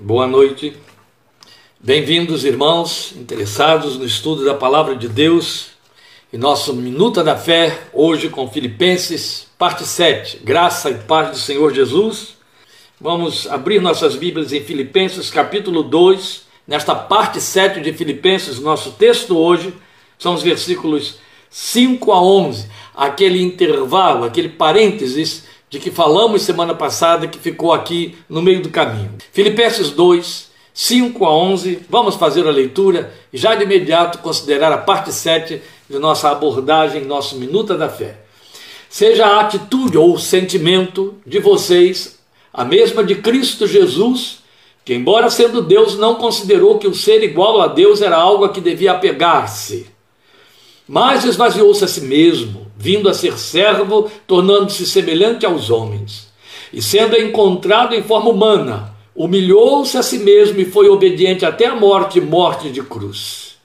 Boa noite. Bem-vindos, irmãos, interessados no estudo da palavra de Deus e nosso Minuta da Fé, hoje com Filipenses, parte 7. Graça e paz do Senhor Jesus. Vamos abrir nossas Bíblias em Filipenses, capítulo 2. Nesta parte 7 de Filipenses, nosso texto hoje são os versículos 5 a 11, aquele intervalo, aquele parênteses de que falamos semana passada que ficou aqui no meio do caminho. Filipenses 2, 5 a 11, vamos fazer a leitura e já de imediato considerar a parte 7 de nossa abordagem, nosso Minuta da Fé. Seja a atitude ou o sentimento de vocês a mesma de Cristo Jesus, que, embora sendo Deus, não considerou que o ser igual a Deus era algo a que devia apegar-se, mas esvaziou-se a si mesmo vindo a ser servo, tornando-se semelhante aos homens. E sendo encontrado em forma humana, humilhou-se a si mesmo e foi obediente até a morte morte de cruz.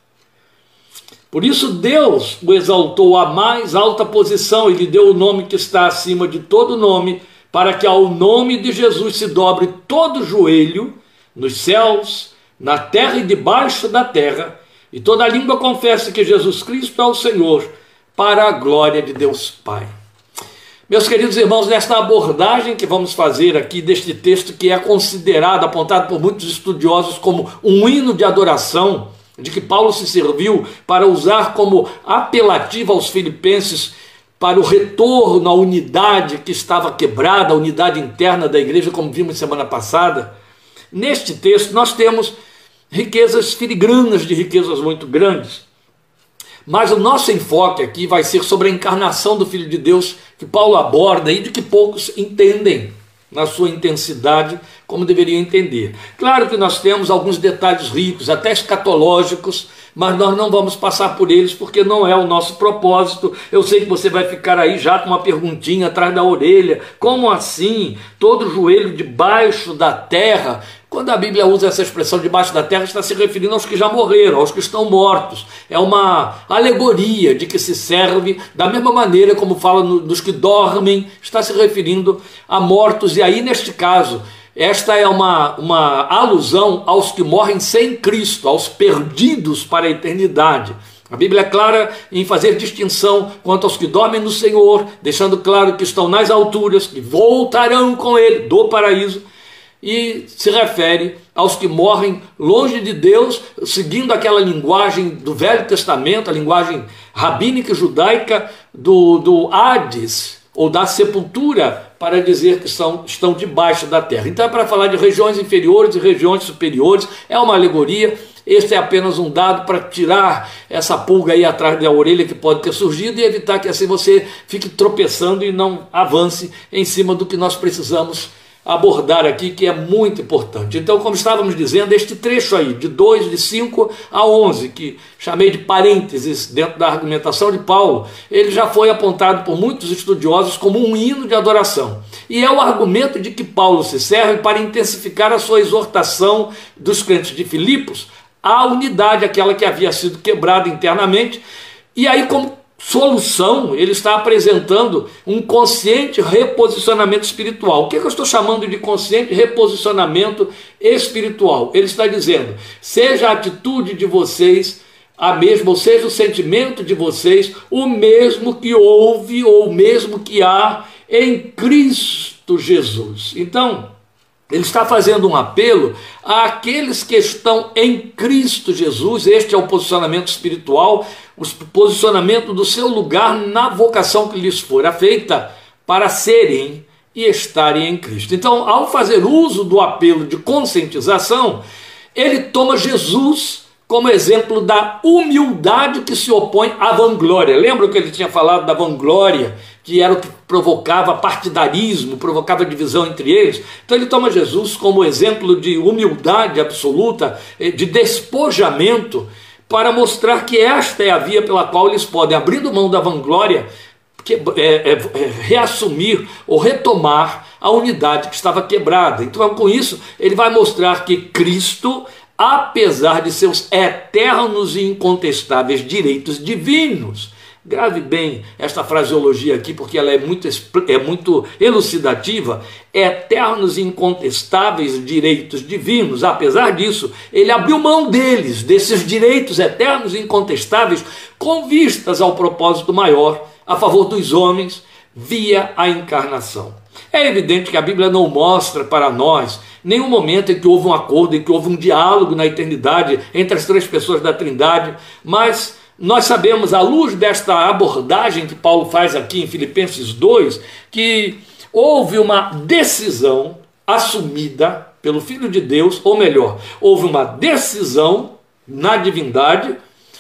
Por isso Deus o exaltou à mais alta posição e lhe deu o nome que está acima de todo nome, para que ao nome de Jesus se dobre todo joelho, nos céus, na terra e debaixo da terra, e toda língua confesse que Jesus Cristo é o Senhor para a glória de Deus Pai. Meus queridos irmãos, nesta abordagem que vamos fazer aqui deste texto, que é considerado, apontado por muitos estudiosos como um hino de adoração, de que Paulo se serviu para usar como apelativo aos filipenses para o retorno à unidade que estava quebrada, a unidade interna da igreja, como vimos semana passada. Neste texto, nós temos riquezas filigranas de riquezas muito grandes. Mas o nosso enfoque aqui vai ser sobre a encarnação do Filho de Deus, que Paulo aborda e de que poucos entendem na sua intensidade, como deveriam entender. Claro que nós temos alguns detalhes ricos, até escatológicos, mas nós não vamos passar por eles porque não é o nosso propósito. Eu sei que você vai ficar aí já com uma perguntinha atrás da orelha: como assim? Todo joelho debaixo da terra quando a Bíblia usa essa expressão debaixo da terra, está se referindo aos que já morreram, aos que estão mortos. É uma alegoria de que se serve, da mesma maneira como fala no, dos que dormem, está se referindo a mortos. E aí, neste caso, esta é uma, uma alusão aos que morrem sem Cristo, aos perdidos para a eternidade. A Bíblia é clara em fazer distinção quanto aos que dormem no Senhor, deixando claro que estão nas alturas, que voltarão com Ele do paraíso e se refere aos que morrem longe de Deus, seguindo aquela linguagem do Velho Testamento, a linguagem rabínica judaica do, do Hades, ou da sepultura, para dizer que são, estão debaixo da terra. Então é para falar de regiões inferiores e regiões superiores, é uma alegoria. Este é apenas um dado para tirar essa pulga aí atrás da orelha que pode ter surgido e evitar que assim você fique tropeçando e não avance em cima do que nós precisamos abordar aqui que é muito importante. Então, como estávamos dizendo, este trecho aí, de 2, de 5 a 11, que chamei de parênteses dentro da argumentação de Paulo, ele já foi apontado por muitos estudiosos como um hino de adoração. E é o argumento de que Paulo se serve para intensificar a sua exortação dos crentes de Filipos à unidade, aquela que havia sido quebrada internamente. E aí, como solução, ele está apresentando um consciente reposicionamento espiritual. O que, é que eu estou chamando de consciente reposicionamento espiritual? Ele está dizendo: seja a atitude de vocês a mesma, ou seja, o sentimento de vocês, o mesmo que houve ou o mesmo que há em Cristo Jesus. Então, ele está fazendo um apelo àqueles que estão em Cristo Jesus. Este é o posicionamento espiritual, o posicionamento do seu lugar na vocação que lhes fora feita para serem e estarem em Cristo. Então, ao fazer uso do apelo de conscientização, ele toma Jesus como exemplo da humildade que se opõe à vanglória. Lembra que ele tinha falado da vanglória que era o que provocava partidarismo, provocava divisão entre eles. Então ele toma Jesus como exemplo de humildade absoluta, eh, de despojamento, para mostrar que esta é a via pela qual eles podem, abrindo mão da vanglória, que, é, é, é, reassumir ou retomar a unidade que estava quebrada. Então, com isso, ele vai mostrar que Cristo, apesar de seus eternos e incontestáveis direitos divinos, grave bem esta fraseologia aqui, porque ela é muito, é muito elucidativa, eternos e incontestáveis direitos divinos. Apesar disso, ele abriu mão deles, desses direitos eternos e incontestáveis, com vistas ao propósito maior, a favor dos homens, via a encarnação. É evidente que a Bíblia não mostra para nós nenhum momento em que houve um acordo, em que houve um diálogo na eternidade entre as três pessoas da Trindade, mas nós sabemos, à luz desta abordagem que Paulo faz aqui em Filipenses 2, que houve uma decisão assumida pelo Filho de Deus, ou melhor, houve uma decisão na divindade,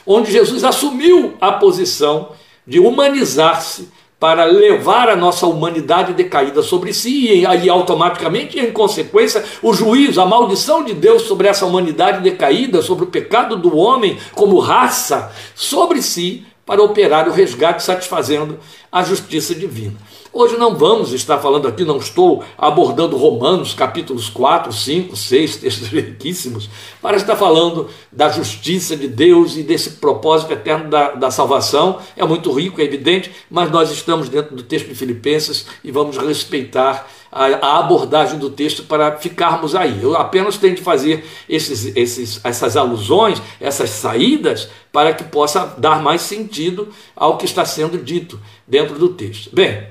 onde Jesus assumiu a posição de humanizar-se para levar a nossa humanidade decaída sobre si e aí automaticamente, em consequência, o juízo, a maldição de Deus sobre essa humanidade decaída, sobre o pecado do homem como raça, sobre si, para operar o resgate satisfazendo a justiça divina. Hoje não vamos estar falando aqui, não estou abordando Romanos capítulos 4, 5, 6, textos riquíssimos, para estar falando da justiça de Deus e desse propósito eterno da, da salvação. É muito rico, é evidente, mas nós estamos dentro do texto de Filipenses e vamos respeitar a, a abordagem do texto para ficarmos aí. Eu apenas tenho de fazer esses, esses, essas alusões, essas saídas, para que possa dar mais sentido ao que está sendo dito dentro do texto. Bem,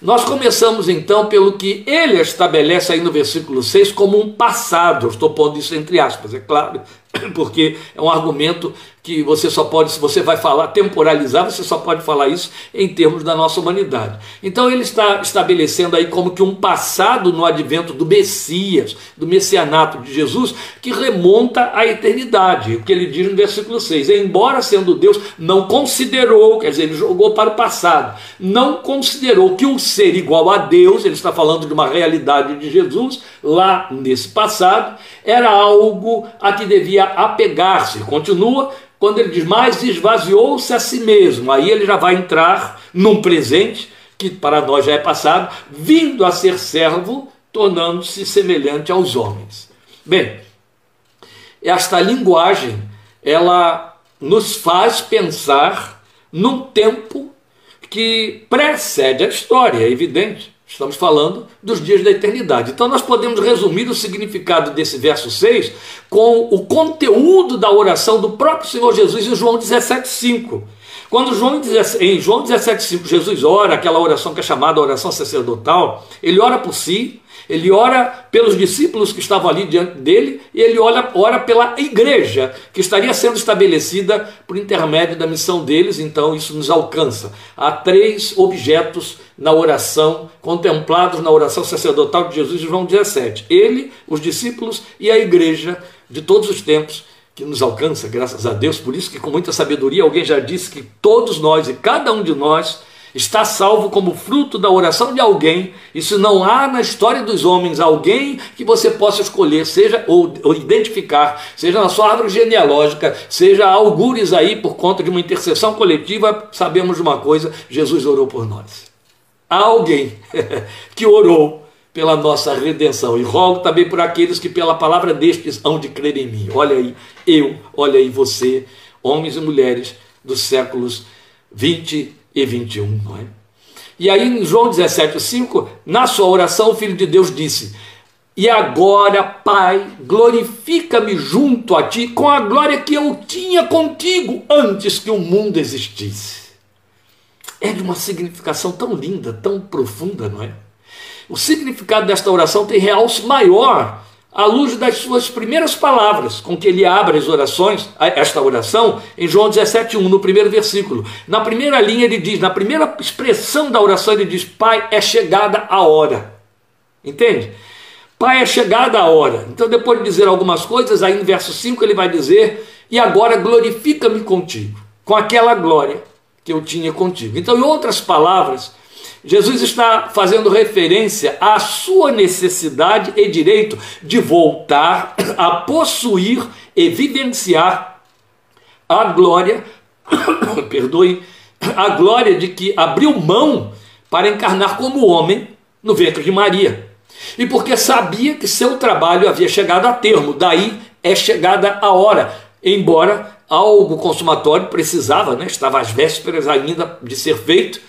nós começamos então pelo que ele estabelece aí no versículo 6 como um passado. Eu estou pondo isso entre aspas, é claro, porque é um argumento que você só pode, se você vai falar, temporalizar, você só pode falar isso em termos da nossa humanidade. Então ele está estabelecendo aí como que um passado no advento do Messias, do messianato de Jesus, que remonta à eternidade. O que ele diz no versículo 6: Embora sendo Deus, não considerou, quer dizer, ele jogou para o passado, não considerou que o ser igual a Deus, ele está falando de uma realidade de Jesus, lá nesse passado, era algo a que devia apegar-se. Continua quando ele diz, mas esvaziou-se a si mesmo. Aí ele já vai entrar num presente, que para nós já é passado, vindo a ser servo, tornando-se semelhante aos homens. Bem, esta linguagem, ela nos faz pensar num tempo que precede a história, é evidente. Estamos falando dos dias da eternidade. Então, nós podemos resumir o significado desse verso 6 com o conteúdo da oração do próprio Senhor Jesus em João 17,5. Quando João, em João 17,5 Jesus ora, aquela oração que é chamada oração sacerdotal, ele ora por si, ele ora pelos discípulos que estavam ali diante dele e ele ora, ora pela igreja que estaria sendo estabelecida por intermédio da missão deles, então isso nos alcança. Há três objetos na oração, contemplados na oração sacerdotal de Jesus em João 17: ele, os discípulos e a igreja de todos os tempos que nos alcança, graças a Deus. Por isso que com muita sabedoria alguém já disse que todos nós e cada um de nós está salvo como fruto da oração de alguém. Isso não há na história dos homens alguém que você possa escolher, seja ou, ou, identificar, seja na sua árvore genealógica, seja algures aí por conta de uma intercessão coletiva. Sabemos de uma coisa: Jesus orou por nós. Há alguém que orou pela nossa redenção. E rogo também por aqueles que pela palavra destes hão de crer em mim. Olha aí, eu, olha aí você, homens e mulheres dos séculos 20 e 21, não é? E aí em João 17, 5, na sua oração, o Filho de Deus disse: E agora, Pai, glorifica-me junto a ti com a glória que eu tinha contigo antes que o mundo existisse. É de uma significação tão linda, tão profunda, não é? O significado desta oração tem realce maior à luz das suas primeiras palavras, com que ele abre as orações, esta oração, em João 17,1, no primeiro versículo. Na primeira linha ele diz, na primeira expressão da oração ele diz, Pai, é chegada a hora. Entende? Pai, é chegada a hora. Então, depois de dizer algumas coisas, aí no verso 5 ele vai dizer, e agora glorifica-me contigo, com aquela glória que eu tinha contigo. Então, em outras palavras, Jesus está fazendo referência à sua necessidade e direito de voltar a possuir e vivenciar a glória, perdoe, a glória de que abriu mão para encarnar como homem no ventre de Maria. E porque sabia que seu trabalho havia chegado a termo, daí é chegada a hora, embora algo consumatório, precisava, né? estava às vésperas ainda de ser feito,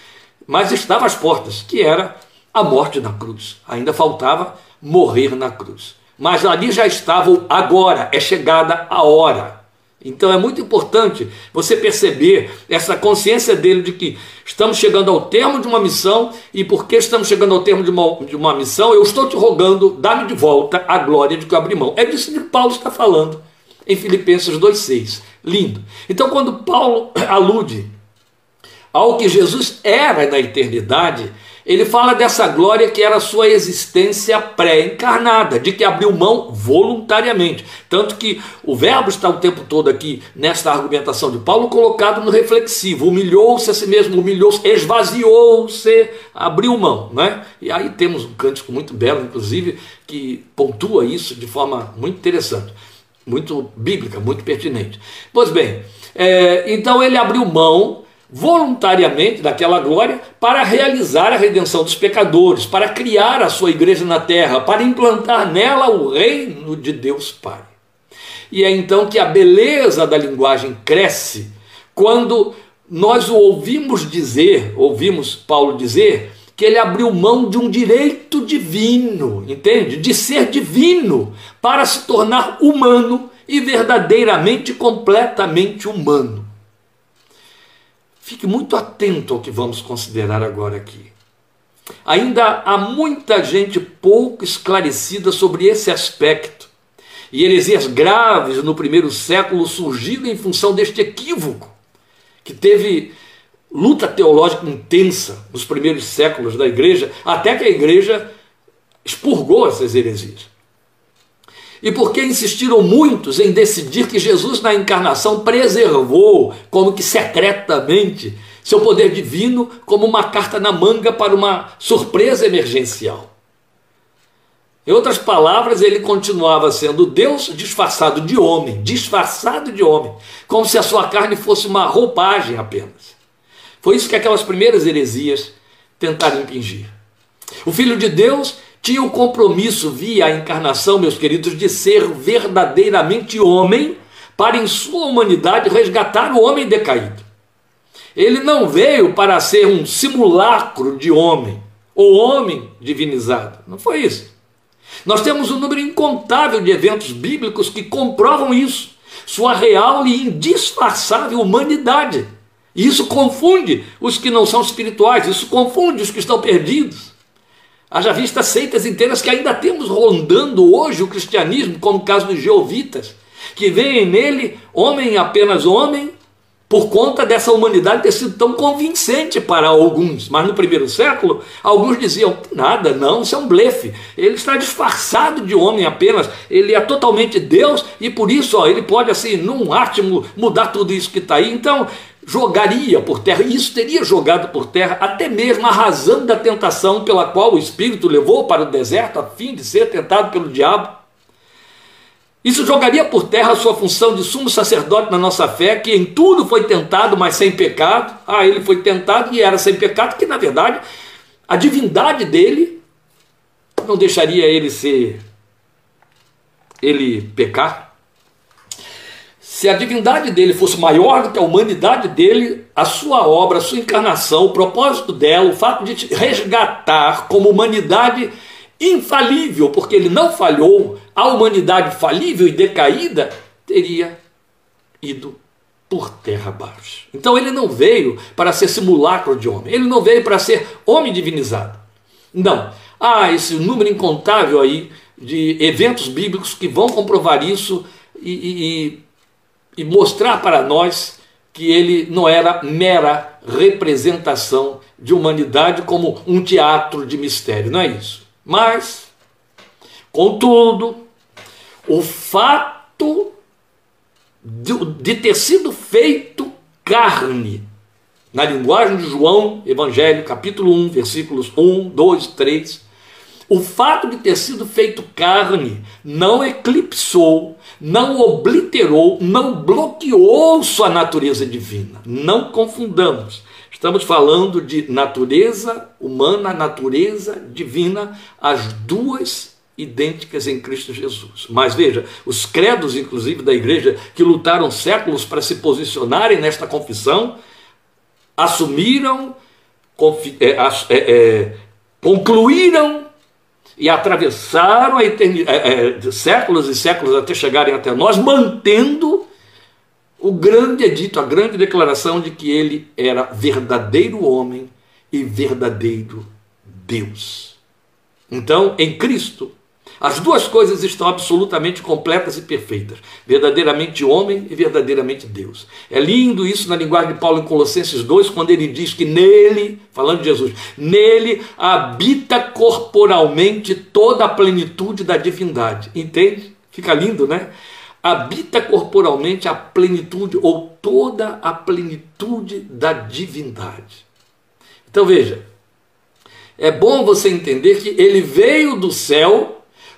mas estava às portas, que era a morte na cruz. Ainda faltava morrer na cruz. Mas ali já estava agora, é chegada a hora. Então é muito importante você perceber essa consciência dele de que estamos chegando ao termo de uma missão e porque estamos chegando ao termo de uma, de uma missão, eu estou te rogando, dá-me de volta a glória de que eu abri mão. É disso que Paulo está falando em Filipenses 2,6. Lindo. Então, quando Paulo alude ao que Jesus era na eternidade, ele fala dessa glória que era sua existência pré-encarnada, de que abriu mão voluntariamente. Tanto que o verbo está o tempo todo aqui, nesta argumentação de Paulo, colocado no reflexivo. Humilhou-se a si mesmo, humilhou-se, esvaziou-se, abriu mão. Né? E aí temos um cântico muito belo, inclusive, que pontua isso de forma muito interessante, muito bíblica, muito pertinente. Pois bem, é, então ele abriu mão voluntariamente daquela glória para realizar a redenção dos pecadores, para criar a sua igreja na terra, para implantar nela o reino de Deus Pai. E é então que a beleza da linguagem cresce quando nós o ouvimos dizer, ouvimos Paulo dizer, que ele abriu mão de um direito divino, entende? De ser divino para se tornar humano e verdadeiramente completamente humano. Fique muito atento ao que vamos considerar agora aqui. Ainda há muita gente pouco esclarecida sobre esse aspecto. E heresias graves no primeiro século surgiram em função deste equívoco, que teve luta teológica intensa nos primeiros séculos da igreja, até que a igreja expurgou essas heresias. E porque insistiram muitos em decidir que Jesus na encarnação preservou, como que secretamente, seu poder divino como uma carta na manga para uma surpresa emergencial. Em outras palavras, ele continuava sendo Deus disfarçado de homem, disfarçado de homem, como se a sua carne fosse uma roupagem apenas. Foi isso que aquelas primeiras heresias tentaram impingir. O Filho de Deus tinha o compromisso, via a encarnação, meus queridos, de ser verdadeiramente homem, para em sua humanidade resgatar o homem decaído. Ele não veio para ser um simulacro de homem, ou homem divinizado. Não foi isso. Nós temos um número incontável de eventos bíblicos que comprovam isso. Sua real e indisfarçável humanidade. E isso confunde os que não são espirituais, isso confunde os que estão perdidos. Haja vista seitas inteiras que ainda temos rondando hoje o cristianismo, como o caso dos jeovitas, que veem nele homem apenas homem, por conta dessa humanidade ter sido tão convincente para alguns. Mas no primeiro século, alguns diziam: nada, não, isso é um blefe. Ele está disfarçado de homem apenas, ele é totalmente Deus e por isso ó, ele pode, assim, num átimo, mudar tudo isso que está aí. Então, jogaria por terra, e isso teria jogado por terra até mesmo a razão da tentação pela qual o Espírito levou para o deserto a fim de ser tentado pelo diabo. Isso jogaria por terra a sua função de sumo sacerdote na nossa fé, que em tudo foi tentado, mas sem pecado. Ah, ele foi tentado e era sem pecado, que na verdade a divindade dele não deixaria ele ser ele pecar. Se a divindade dele fosse maior do que a humanidade dele, a sua obra, a sua encarnação, o propósito dela, o fato de te resgatar como humanidade infalível, porque ele não falhou, a humanidade falível e decaída teria ido por terra abaixo. Então ele não veio para ser simulacro de homem, ele não veio para ser homem divinizado. Não. Há esse número incontável aí de eventos bíblicos que vão comprovar isso e, e e mostrar para nós que ele não era mera representação de humanidade como um teatro de mistério, não é isso. Mas, contudo, o fato de, de ter sido feito carne, na linguagem de João, Evangelho, capítulo 1, versículos 1, 2, 3, o fato de ter sido feito carne não eclipsou, não obliterou, não bloqueou sua natureza divina. Não confundamos. Estamos falando de natureza humana, natureza divina, as duas idênticas em Cristo Jesus. Mas veja, os credos, inclusive, da igreja, que lutaram séculos para se posicionarem nesta confissão, assumiram, é, é, é, concluíram e atravessaram eternidade, é, séculos e séculos até chegarem até nós, mantendo o grande edito, a grande declaração de que ele era verdadeiro homem e verdadeiro Deus. Então, em Cristo, as duas coisas estão absolutamente completas e perfeitas. Verdadeiramente homem e verdadeiramente Deus. É lindo isso na linguagem de Paulo em Colossenses 2, quando ele diz que nele, falando de Jesus, nele habita corporalmente toda a plenitude da divindade. Entende? Fica lindo, né? Habita corporalmente a plenitude ou toda a plenitude da divindade. Então veja, é bom você entender que ele veio do céu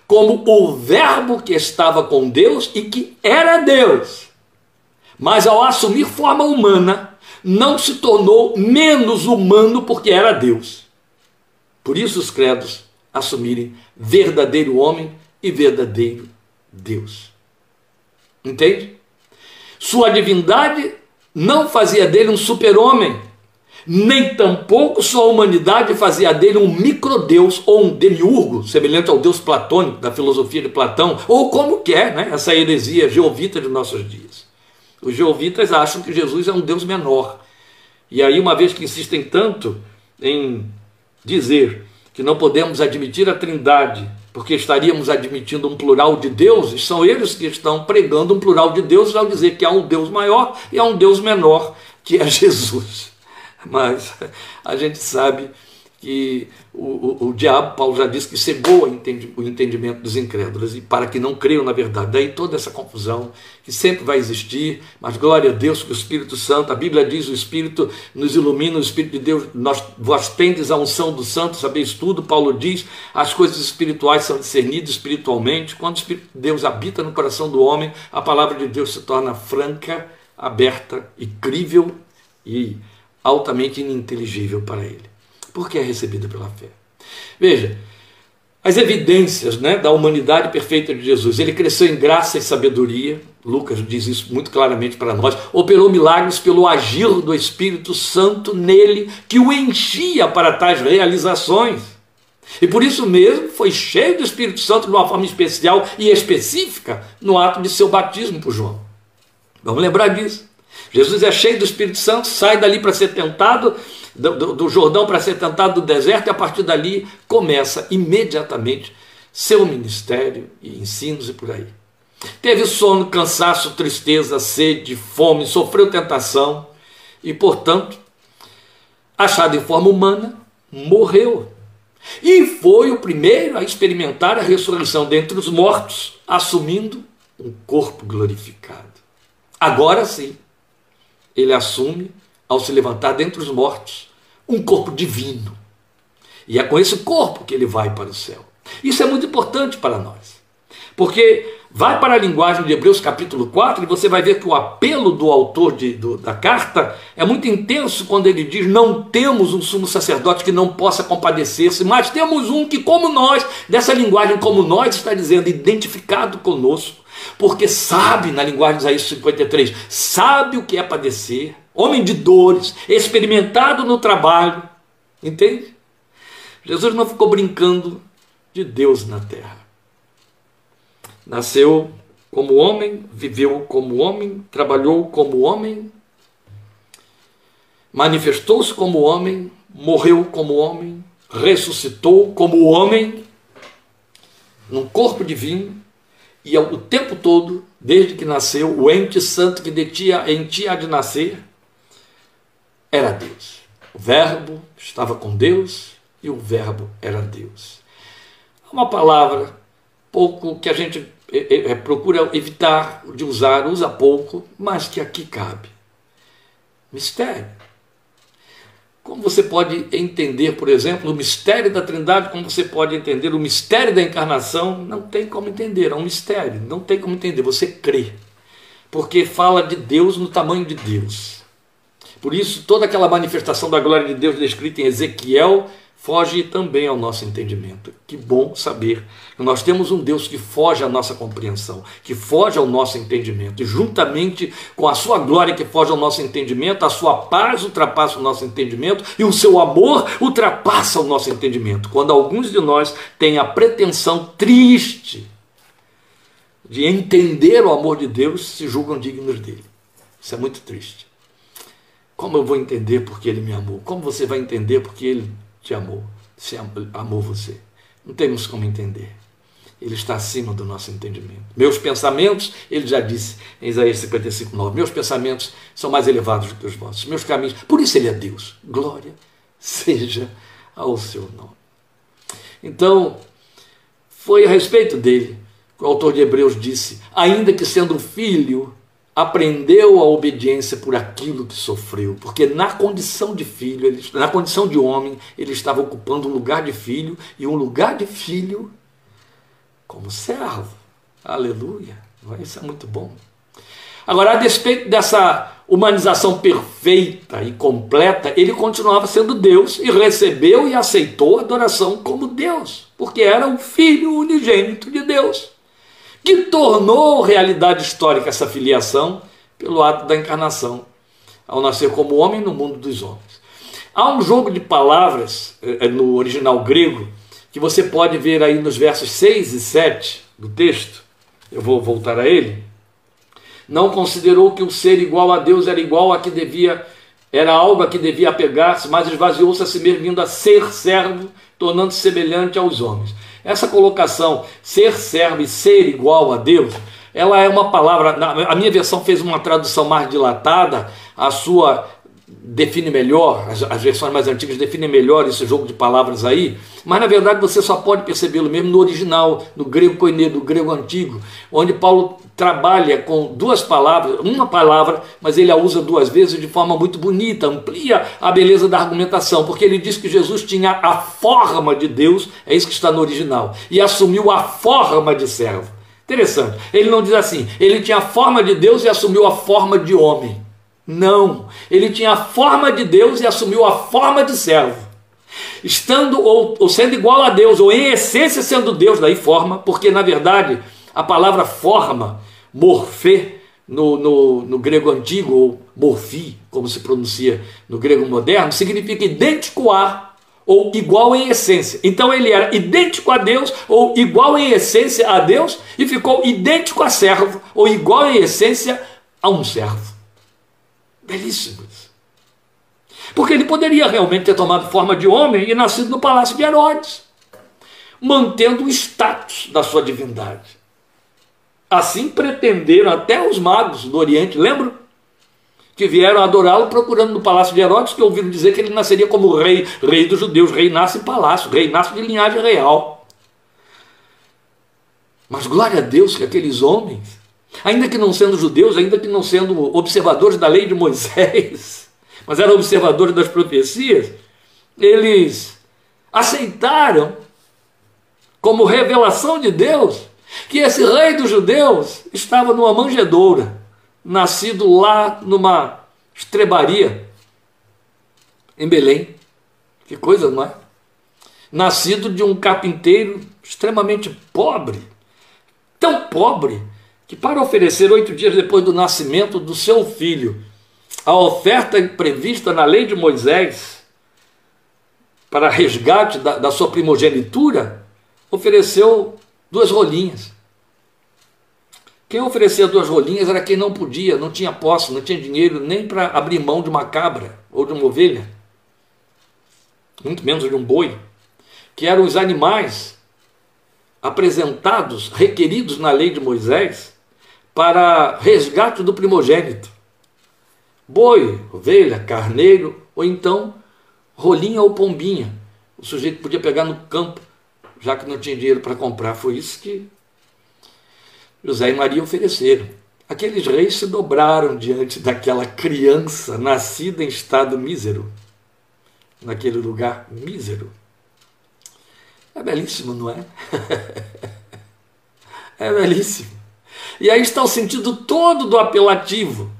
como o Verbo que estava com Deus e que era Deus. Mas ao assumir forma humana, não se tornou menos humano porque era Deus. Por isso os credos assumirem verdadeiro homem e verdadeiro Deus. Entende? Sua divindade não fazia dele um super-homem, nem tampouco sua humanidade fazia dele um microdeus ou um demiurgo, semelhante ao deus platônico da filosofia de Platão, ou como quer né, essa heresia geovita de nossos dias. Os geovitas acham que Jesus é um deus menor. E aí, uma vez que insistem tanto em dizer que não podemos admitir a trindade porque estaríamos admitindo um plural de deuses, são eles que estão pregando um plural de deuses ao dizer que há um Deus maior e há um Deus menor, que é Jesus mas a gente sabe que o, o, o, diabo, Paulo já disse que cegou o entendimento dos incrédulos e para que não creiam na verdade. Daí toda essa confusão que sempre vai existir, mas glória a Deus que o Espírito Santo, a Bíblia diz: o Espírito nos ilumina, o Espírito de Deus, nós, vós tendes a unção do Santo, sabeis tudo. Paulo diz: as coisas espirituais são discernidas espiritualmente. Quando o Espírito de Deus habita no coração do homem, a palavra de Deus se torna franca, aberta e crível e altamente ininteligível para ele, porque é recebida pela fé. Veja, as evidências né, da humanidade perfeita de Jesus. Ele cresceu em graça e sabedoria, Lucas diz isso muito claramente para nós. Operou milagres pelo agir do Espírito Santo nele, que o enchia para tais realizações. E por isso mesmo foi cheio do Espírito Santo de uma forma especial e específica no ato de seu batismo por João. Vamos lembrar disso. Jesus é cheio do Espírito Santo, sai dali para ser tentado, do, do, do Jordão para ser tentado do deserto, e a partir dali começa imediatamente seu ministério e ensinos e por aí. Teve sono, cansaço, tristeza, sede, fome, sofreu tentação e, portanto, achado em forma humana, morreu. E foi o primeiro a experimentar a ressurreição dentre os mortos, assumindo um corpo glorificado. Agora sim, ele assume, ao se levantar dentre os mortos, um corpo divino. E é com esse corpo que ele vai para o céu. Isso é muito importante para nós. Porque vai para a linguagem de Hebreus capítulo 4 e você vai ver que o apelo do autor de, do, da carta é muito intenso quando ele diz: Não temos um sumo sacerdote que não possa compadecer-se, mas temos um que, como nós, dessa linguagem como nós, está dizendo, identificado conosco, porque sabe, na linguagem de Isaías 53, sabe o que é padecer, homem de dores, experimentado no trabalho, entende? Jesus não ficou brincando de Deus na terra. Nasceu como homem, viveu como homem, trabalhou como homem, manifestou-se como homem, morreu como homem, ressuscitou como homem, num corpo divino, e o tempo todo, desde que nasceu, o ente santo que detinha em ti há de nascer, era Deus. O Verbo estava com Deus e o Verbo era Deus. Uma palavra pouco que a gente é, é, procura evitar de usar, usa pouco, mas que aqui cabe. Mistério. Como você pode entender, por exemplo, o mistério da Trindade, como você pode entender o mistério da encarnação, não tem como entender, é um mistério, não tem como entender, você crê. Porque fala de Deus no tamanho de Deus. Por isso, toda aquela manifestação da glória de Deus descrita em Ezequiel foge também ao nosso entendimento. Que bom saber que nós temos um Deus que foge à nossa compreensão, que foge ao nosso entendimento, e juntamente com a sua glória que foge ao nosso entendimento, a sua paz ultrapassa o nosso entendimento e o seu amor ultrapassa o nosso entendimento. Quando alguns de nós têm a pretensão triste de entender o amor de Deus, se julgam dignos dele. Isso é muito triste. Como eu vou entender porque ele me amou? Como você vai entender porque ele te amou, se amou você. Não temos como entender. Ele está acima do nosso entendimento. Meus pensamentos, ele já disse em Isaías 55, 9, meus pensamentos são mais elevados do que os vossos, meus caminhos. Por isso ele é Deus. Glória seja ao seu nome. Então, foi a respeito dele que o autor de Hebreus disse: ainda que sendo filho, aprendeu a obediência por aquilo que sofreu, porque na condição de filho, ele, na condição de homem, ele estava ocupando um lugar de filho e um lugar de filho como servo. Aleluia. Isso é muito bom. Agora, a despeito dessa humanização perfeita e completa, ele continuava sendo Deus e recebeu e aceitou a adoração como Deus, porque era o filho unigênito de Deus que tornou realidade histórica essa filiação pelo ato da encarnação, ao nascer como homem no mundo dos homens. Há um jogo de palavras eh, eh, no original grego que você pode ver aí nos versos 6 e 7 do texto. Eu vou voltar a ele. Não considerou que o ser igual a Deus era igual a que devia era algo a que devia apegar-se, mas esvaziou-se a si mesmo, vindo a ser servo, tornando-se semelhante aos homens. Essa colocação, ser servo e ser igual a Deus, ela é uma palavra. A minha versão fez uma tradução mais dilatada, a sua define melhor, as, as, versões mais antigas definem melhor esse jogo de palavras aí, mas na verdade você só pode percebê-lo mesmo no original, no grego koiné, no grego antigo, onde Paulo trabalha com duas palavras, uma palavra, mas ele a usa duas vezes de forma muito bonita, amplia a beleza da argumentação, porque ele diz que Jesus tinha a forma de Deus, é isso que está no original, e assumiu a forma de servo. Interessante. Ele não diz assim, ele tinha a forma de Deus e assumiu a forma de homem. Não, ele tinha a forma de Deus e assumiu a forma de servo. Estando ou, ou sendo igual a Deus, ou em essência sendo Deus, daí forma, porque na verdade a palavra forma, morfê, no, no, no, grego antigo, ou morfi, como se pronuncia no grego moderno, significa idêntico a ou igual em essência. Então ele era idêntico a Deus ou igual em essência a Deus e ficou idêntico a servo ou igual em essência a um servo belíssimos. Porque ele poderia realmente ter tomado forma de homem e nascido no palácio de Herodes, mantendo o status da sua divindade. Assim pretenderam até os magos do Oriente, lembram? Que vieram adorá-lo procurando no palácio de Herodes, que ouviram dizer que ele nasceria como rei, rei dos judeus, rei nasce em palácio, rei nasce de linhagem real. Mas glória a Deus que aqueles homens ainda que não sendo judeus, ainda que não sendo observadores da lei de Moisés, mas eram observadores das profecias, eles aceitaram como revelação de Deus que esse rei dos judeus estava numa manjedoura, nascido lá numa estrebaria em Belém. Que coisa, não é? Nascido de um carpinteiro extremamente pobre, tão pobre que para oferecer oito dias depois do nascimento do seu filho a oferta prevista na lei de Moisés para resgate da, da sua primogenitura, ofereceu duas rolinhas. Quem oferecia duas rolinhas era quem não podia, não tinha posse, não tinha dinheiro nem para abrir mão de uma cabra ou de uma ovelha, muito menos de um boi, que eram os animais apresentados, requeridos na lei de Moisés, para resgate do primogênito. Boi, ovelha, carneiro, ou então rolinha ou pombinha. O sujeito podia pegar no campo, já que não tinha dinheiro para comprar. Foi isso que José e Maria ofereceram. Aqueles reis se dobraram diante daquela criança nascida em estado mísero, naquele lugar mísero. É belíssimo, não é? é belíssimo. E aí está o sentido todo do apelativo.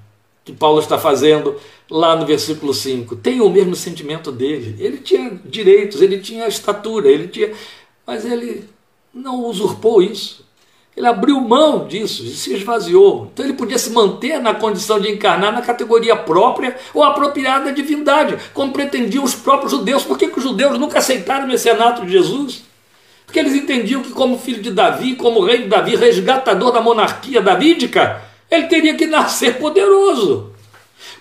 que Paulo está fazendo lá no versículo 5. Tem o mesmo sentimento dele. Ele tinha direitos, ele tinha estatura, ele tinha. Mas ele não usurpou isso. Ele abriu mão disso e se esvaziou. Então ele podia se manter na condição de encarnar na categoria própria ou apropriada da divindade, como pretendiam os próprios judeus. Por que, que os judeus nunca aceitaram o mecenato de Jesus? Porque eles entendiam que, como filho de Davi, como rei de Davi, resgatador da monarquia davídica, ele teria que nascer poderoso.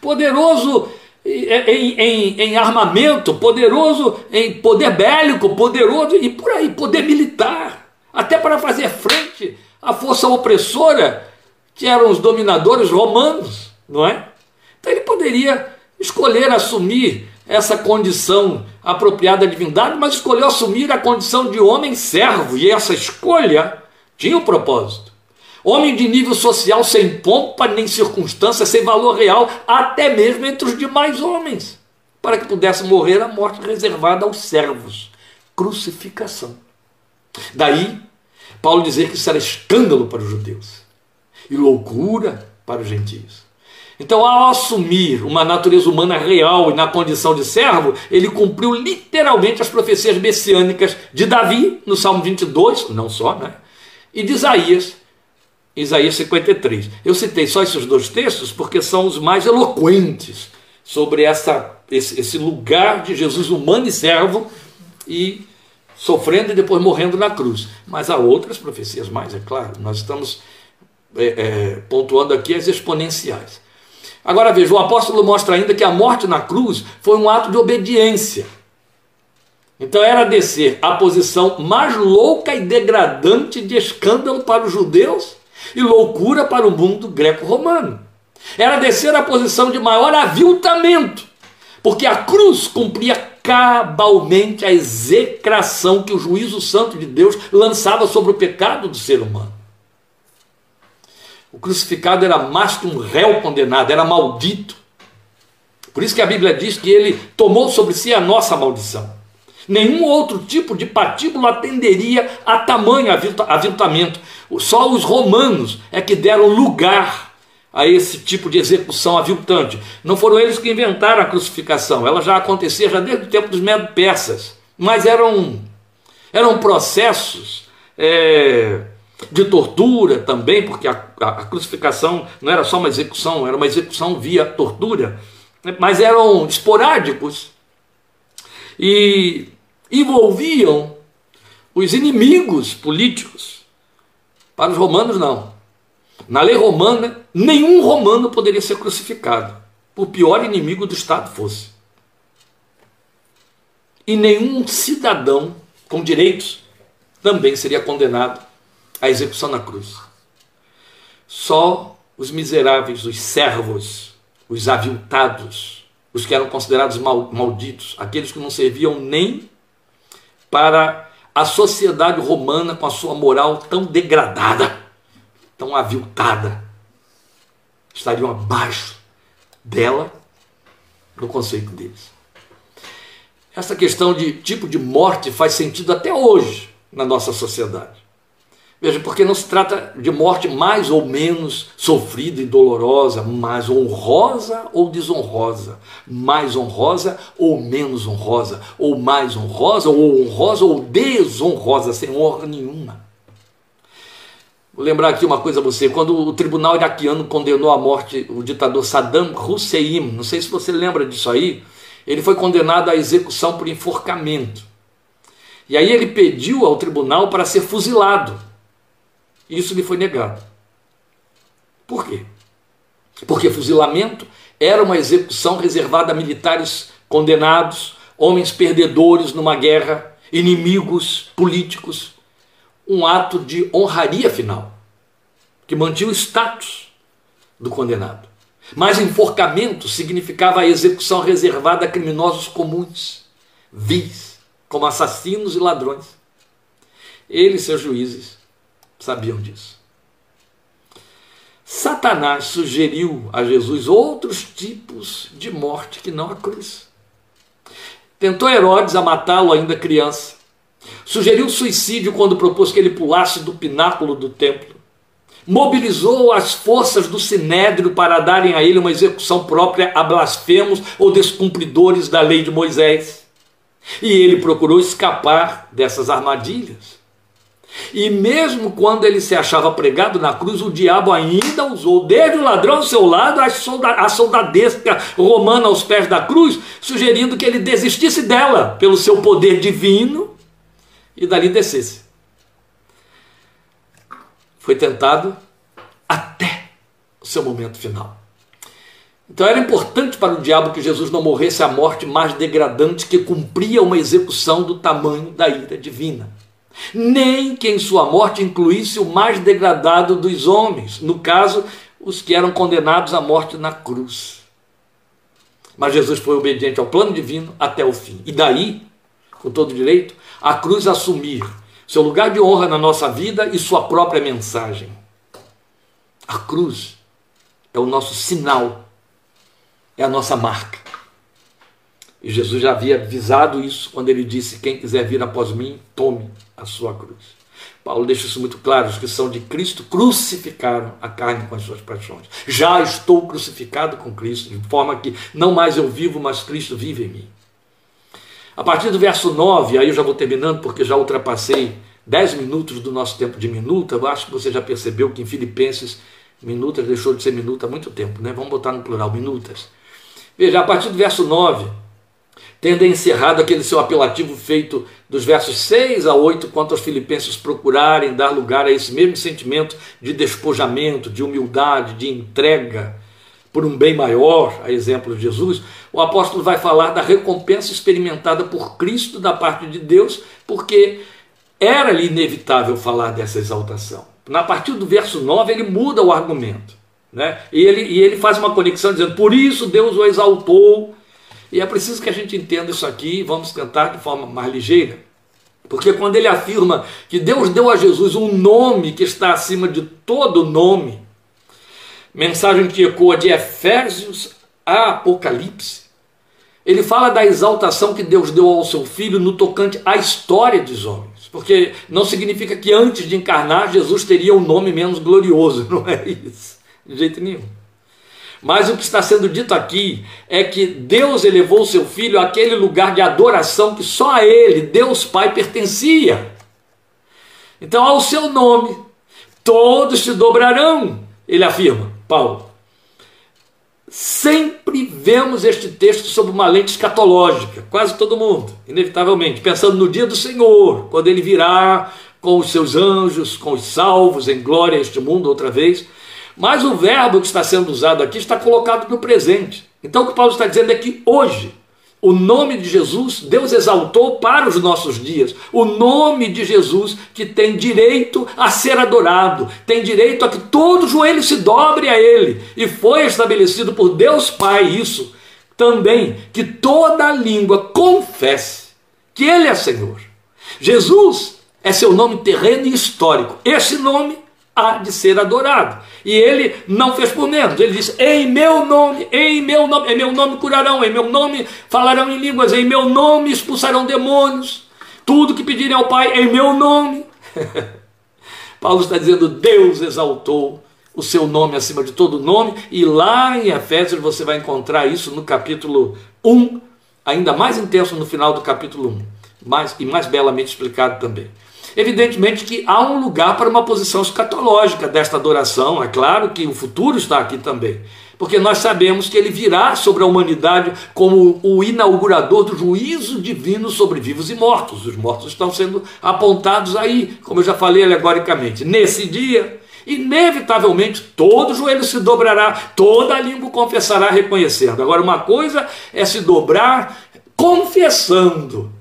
Poderoso em, em, em, armamento, poderoso em poder bélico, poderoso e por aí, poder militar, até para fazer frente à força opressora que eram os dominadores romanos, não é? Então ele poderia escolher assumir essa condição apropriada da divindade, mas escolheu assumir a condição de homem servo, e essa escolha tinha um propósito. Homem de nível social sem pompa nem circunstância, sem valor real, até mesmo entre os demais homens, para que pudesse morrer a morte reservada aos servos crucificação. Daí, Paulo dizer que isso era escândalo para os judeus e loucura para os gentios. Então, ao assumir uma natureza humana real e na condição de servo, ele cumpriu literalmente as profecias messiânicas de Davi, no Salmo 22, não só, né? E de Isaías, Isaías 53. Eu citei só esses dois textos porque são os mais eloquentes sobre essa, esse, esse lugar de Jesus humano e servo e sofrendo e depois morrendo na cruz. Mas há outras profecias mais, é claro. Nós estamos é, é, pontuando aqui as exponenciais. Agora veja, o apóstolo mostra ainda que a morte na cruz foi um ato de obediência. Então era descer a posição mais louca e degradante de escândalo para os judeus e loucura para o mundo greco-romano. Era descer a posição de maior aviltamento, porque a cruz cumpria cabalmente a execração que o juízo santo de Deus lançava sobre o pecado do ser humano. O crucificado era mais que um réu condenado, era maldito. Por isso que a Bíblia diz que ele tomou sobre si a nossa maldição. Nenhum outro tipo de patíbulo atenderia a tamanho aviltamento. Só os romanos é que deram lugar a esse tipo de execução aviltante. Não foram eles que inventaram a crucificação, ela já acontecia já desde o tempo dos medo-persas. Mas eram, eram processos é, de tortura também, porque a, a, a crucificação não era só uma execução, era uma execução via tortura, mas eram esporádicos. E envolviam os inimigos políticos. Para os romanos, não. Na lei romana, nenhum romano poderia ser crucificado, por pior inimigo do Estado fosse. E nenhum cidadão com direitos também seria condenado à execução na cruz. Só os miseráveis, os servos, os aviltados, os que eram considerados malditos, aqueles que não serviam nem para a sociedade romana com a sua moral tão degradada, tão aviltada, estariam abaixo dela no conceito deles. Essa questão de tipo de morte faz sentido até hoje na nossa sociedade. Veja, porque não se trata de morte mais ou menos sofrida e dolorosa, mais honrosa ou desonrosa, mais honrosa ou menos honrosa, ou mais honrosa ou honrosa ou desonrosa, sem honra nenhuma. Vou lembrar aqui uma coisa a você: quando o tribunal iraquiano condenou à morte o ditador Saddam Hussein, não sei se você lembra disso aí, ele foi condenado à execução por enforcamento. E aí ele pediu ao tribunal para ser fuzilado. Isso lhe foi negado. Por quê? Porque fuzilamento era uma execução reservada a militares condenados, homens perdedores numa guerra, inimigos políticos, um ato de honraria final, que mantinha o status do condenado. Mas enforcamento significava a execução reservada a criminosos comuns, vis, como assassinos e ladrões. Eles, seus juízes, sabiam disso. Satanás sugeriu a Jesus outros tipos de morte que não a cruz. Tentou Herodes a matá-lo ainda criança. Sugeriu suicídio quando propôs que ele pulasse do pináculo do templo. mobilizou as forças do sinédrio para darem a ele uma execução própria a blasfemos ou descumpridores da lei de Moisés. E ele procurou escapar dessas armadilhas. E mesmo quando ele se achava pregado na cruz, o diabo ainda usou, desde o ladrão ao seu lado, a soldadesca romana aos pés da cruz, sugerindo que ele desistisse dela pelo seu poder divino e dali descesse. Foi tentado até o seu momento final. Então era importante para o diabo que Jesus não morresse a morte mais degradante que cumpria uma execução do tamanho da ira divina. Nem que em sua morte incluísse o mais degradado dos homens, no caso, os que eram condenados à morte na cruz. Mas Jesus foi obediente ao plano divino até o fim. E daí, com todo direito, a cruz assumir seu lugar de honra na nossa vida e sua própria mensagem. A cruz é o nosso sinal é a nossa marca. E Jesus já havia avisado isso quando ele disse: Quem quiser vir após mim, tome a sua cruz. Paulo deixa isso muito claro: os que são de Cristo crucificaram a carne com as suas paixões. Já estou crucificado com Cristo, de forma que não mais eu vivo, mas Cristo vive em mim. A partir do verso 9, aí eu já vou terminando porque já ultrapassei 10 minutos do nosso tempo de minuta. Eu acho que você já percebeu que em Filipenses, minutas deixou de ser minuta há muito tempo, né? Vamos botar no plural, minutas. Veja, a partir do verso 9, tendo encerrado aquele seu apelativo feito dos versos 6 a 8, quanto aos filipenses procurarem dar lugar a esse mesmo sentimento de despojamento, de humildade, de entrega por um bem maior, a exemplo de Jesus, o apóstolo vai falar da recompensa experimentada por Cristo da parte de Deus, porque era-lhe inevitável falar dessa exaltação. Na partir do verso 9, ele muda o argumento. Né? E, ele, e ele faz uma conexão dizendo: por isso Deus o exaltou. E é preciso que a gente entenda isso aqui, vamos tentar de forma mais ligeira. Porque quando ele afirma que Deus deu a Jesus um nome que está acima de todo nome, mensagem que ecoa de Efésios a Apocalipse, ele fala da exaltação que Deus deu ao seu filho no tocante à história dos homens. Porque não significa que antes de encarnar Jesus teria um nome menos glorioso, não é isso. De jeito nenhum. Mas o que está sendo dito aqui é que Deus elevou seu filho àquele lugar de adoração que só a ele, Deus Pai, pertencia. Então, ao seu nome, todos se dobrarão, ele afirma, Paulo. Sempre vemos este texto sob uma lente escatológica, quase todo mundo, inevitavelmente, pensando no dia do Senhor, quando ele virá com os seus anjos, com os salvos em glória a este mundo outra vez. Mas o verbo que está sendo usado aqui está colocado no presente. Então o que Paulo está dizendo é que hoje, o nome de Jesus, Deus exaltou para os nossos dias. O nome de Jesus que tem direito a ser adorado, tem direito a que todo joelho se dobre a Ele. E foi estabelecido por Deus Pai isso também, que toda língua confesse que Ele é Senhor. Jesus é seu nome terreno e histórico. Esse nome há de ser adorado. E ele não fez por menos. Ele disse: Em meu nome, em meu nome, em meu nome curarão, em meu nome falarão em línguas, em meu nome expulsarão demônios. Tudo que pedirem ao Pai, em meu nome. Paulo está dizendo: Deus exaltou o seu nome acima de todo nome, e lá em Efésios você vai encontrar isso no capítulo 1, ainda mais intenso no final do capítulo 1, mais, e mais belamente explicado também. Evidentemente que há um lugar para uma posição escatológica desta adoração, é claro que o futuro está aqui também. Porque nós sabemos que ele virá sobre a humanidade como o inaugurador do juízo divino sobre vivos e mortos. Os mortos estão sendo apontados aí, como eu já falei alegoricamente. Nesse dia, inevitavelmente todo joelho se dobrará, toda língua confessará reconhecendo. Agora, uma coisa é se dobrar confessando,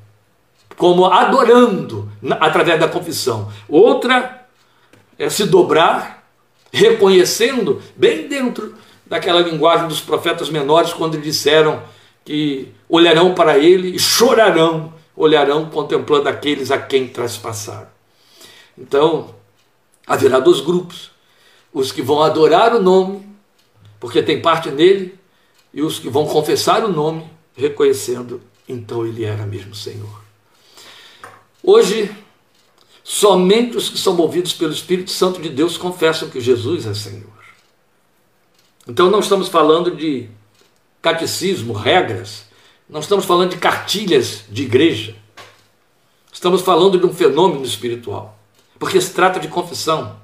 como adorando através da confissão. Outra é se dobrar, reconhecendo, bem dentro daquela linguagem dos profetas menores, quando disseram que olharão para ele e chorarão, olharão contemplando aqueles a quem traspassaram. Então, haverá dois grupos: os que vão adorar o nome, porque tem parte nele, e os que vão confessar o nome, reconhecendo, então ele era mesmo Senhor. Hoje, Somente os que são movidos pelo Espírito Santo de Deus confessam que Jesus é Senhor. Então não estamos falando de catecismo, regras, não estamos falando de cartilhas de igreja. Estamos falando de um fenômeno espiritual, porque se trata de confissão.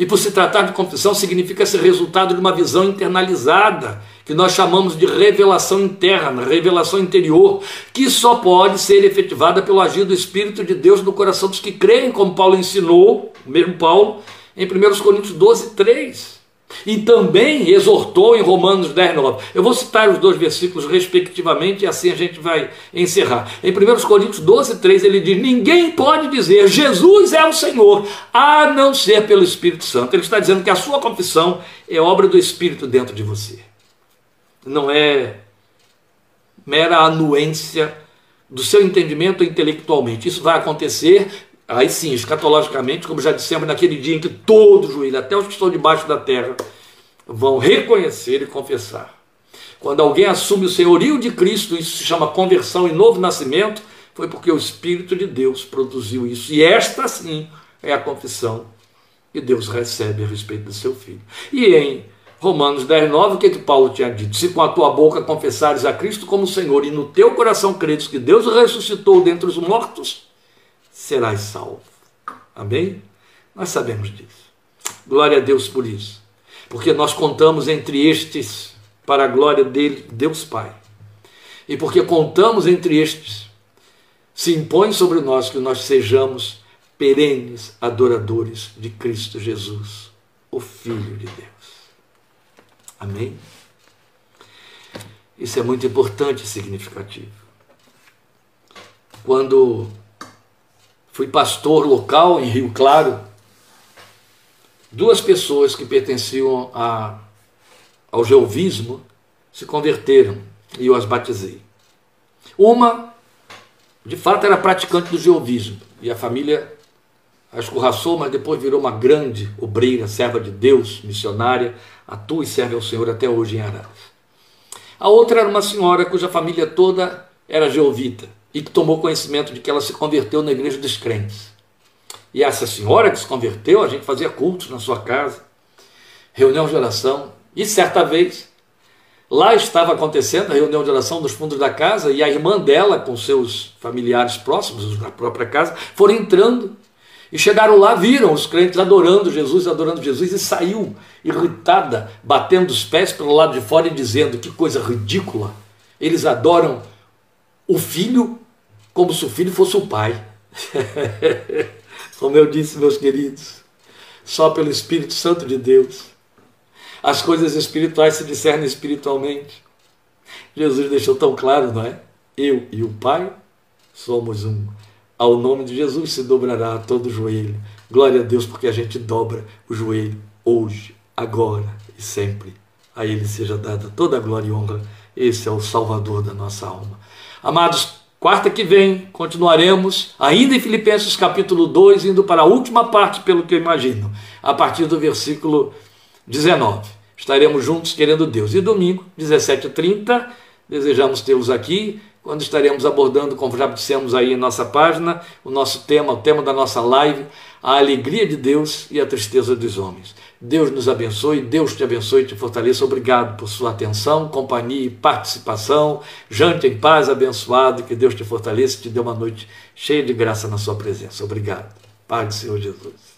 E por se tratar de confissão, significa ser resultado de uma visão internalizada, que nós chamamos de revelação interna, revelação interior, que só pode ser efetivada pelo agir do Espírito de Deus no coração dos que creem, como Paulo ensinou, o mesmo Paulo, em 1 Coríntios 12, 3. E também exortou em Romanos 10, 9. Eu vou citar os dois versículos respectivamente e assim a gente vai encerrar. Em 1 Coríntios 12, 3 ele diz: Ninguém pode dizer Jesus é o Senhor, a não ser pelo Espírito Santo. Ele está dizendo que a sua confissão é obra do Espírito dentro de você. Não é mera anuência do seu entendimento intelectualmente. Isso vai acontecer Aí sim, escatologicamente, como já dissemos, naquele dia em que todo joelho, até os que estão debaixo da terra, vão reconhecer e confessar. Quando alguém assume o senhorio de Cristo, isso se chama conversão e novo nascimento, foi porque o Espírito de Deus produziu isso. E esta sim é a confissão que Deus recebe a respeito do seu filho. E em Romanos 10, 9, o que, é que Paulo tinha dito? Se com a tua boca confessares a Cristo como Senhor e no teu coração credes que Deus ressuscitou dentre os mortos, serás salvo. Amém? Nós sabemos disso. Glória a Deus por isso. Porque nós contamos entre estes para a glória dele, Deus Pai. E porque contamos entre estes, se impõe sobre nós que nós sejamos perenes adoradores de Cristo Jesus, o Filho de Deus. Amém? Isso é muito importante e significativo. Quando fui pastor local em Rio Claro. Duas pessoas que pertenciam a, ao geovismo se converteram e eu as batizei. Uma, de fato, era praticante do geovismo e a família a escorraçou, mas depois virou uma grande obreira, serva de Deus, missionária, atua e serve ao Senhor até hoje em Araras. A outra era uma senhora cuja família toda era geovita e que tomou conhecimento de que ela se converteu na igreja dos crentes. E essa senhora que se converteu, a gente fazia cultos na sua casa, reunião de oração, e certa vez lá estava acontecendo a reunião de oração nos fundos da casa e a irmã dela, com seus familiares próximos da própria casa, foram entrando e chegaram lá, viram os crentes adorando Jesus, adorando Jesus, e saiu irritada, batendo os pés pelo lado de fora e dizendo: Que coisa ridícula! Eles adoram o filho como se o filho fosse o pai. como eu disse, meus queridos, só pelo Espírito Santo de Deus. As coisas espirituais se discernem espiritualmente. Jesus deixou tão claro, não é? Eu e o Pai somos um. Ao nome de Jesus se dobrará todo o joelho. Glória a Deus, porque a gente dobra o joelho hoje, agora e sempre. A Ele seja dada toda a glória e honra. Esse é o Salvador da nossa alma. Amados, quarta que vem continuaremos ainda em Filipenses capítulo 2, indo para a última parte, pelo que eu imagino, a partir do versículo 19. Estaremos juntos querendo Deus. E domingo, 17h30, desejamos tê-los aqui, quando estaremos abordando, como já dissemos aí em nossa página, o nosso tema, o tema da nossa live, a alegria de Deus e a tristeza dos homens. Deus nos abençoe, Deus te abençoe e te fortaleça. Obrigado por sua atenção, companhia e participação. Jante em paz, abençoado, que Deus te fortaleça e te dê uma noite cheia de graça na sua presença. Obrigado. Pai do Senhor Jesus.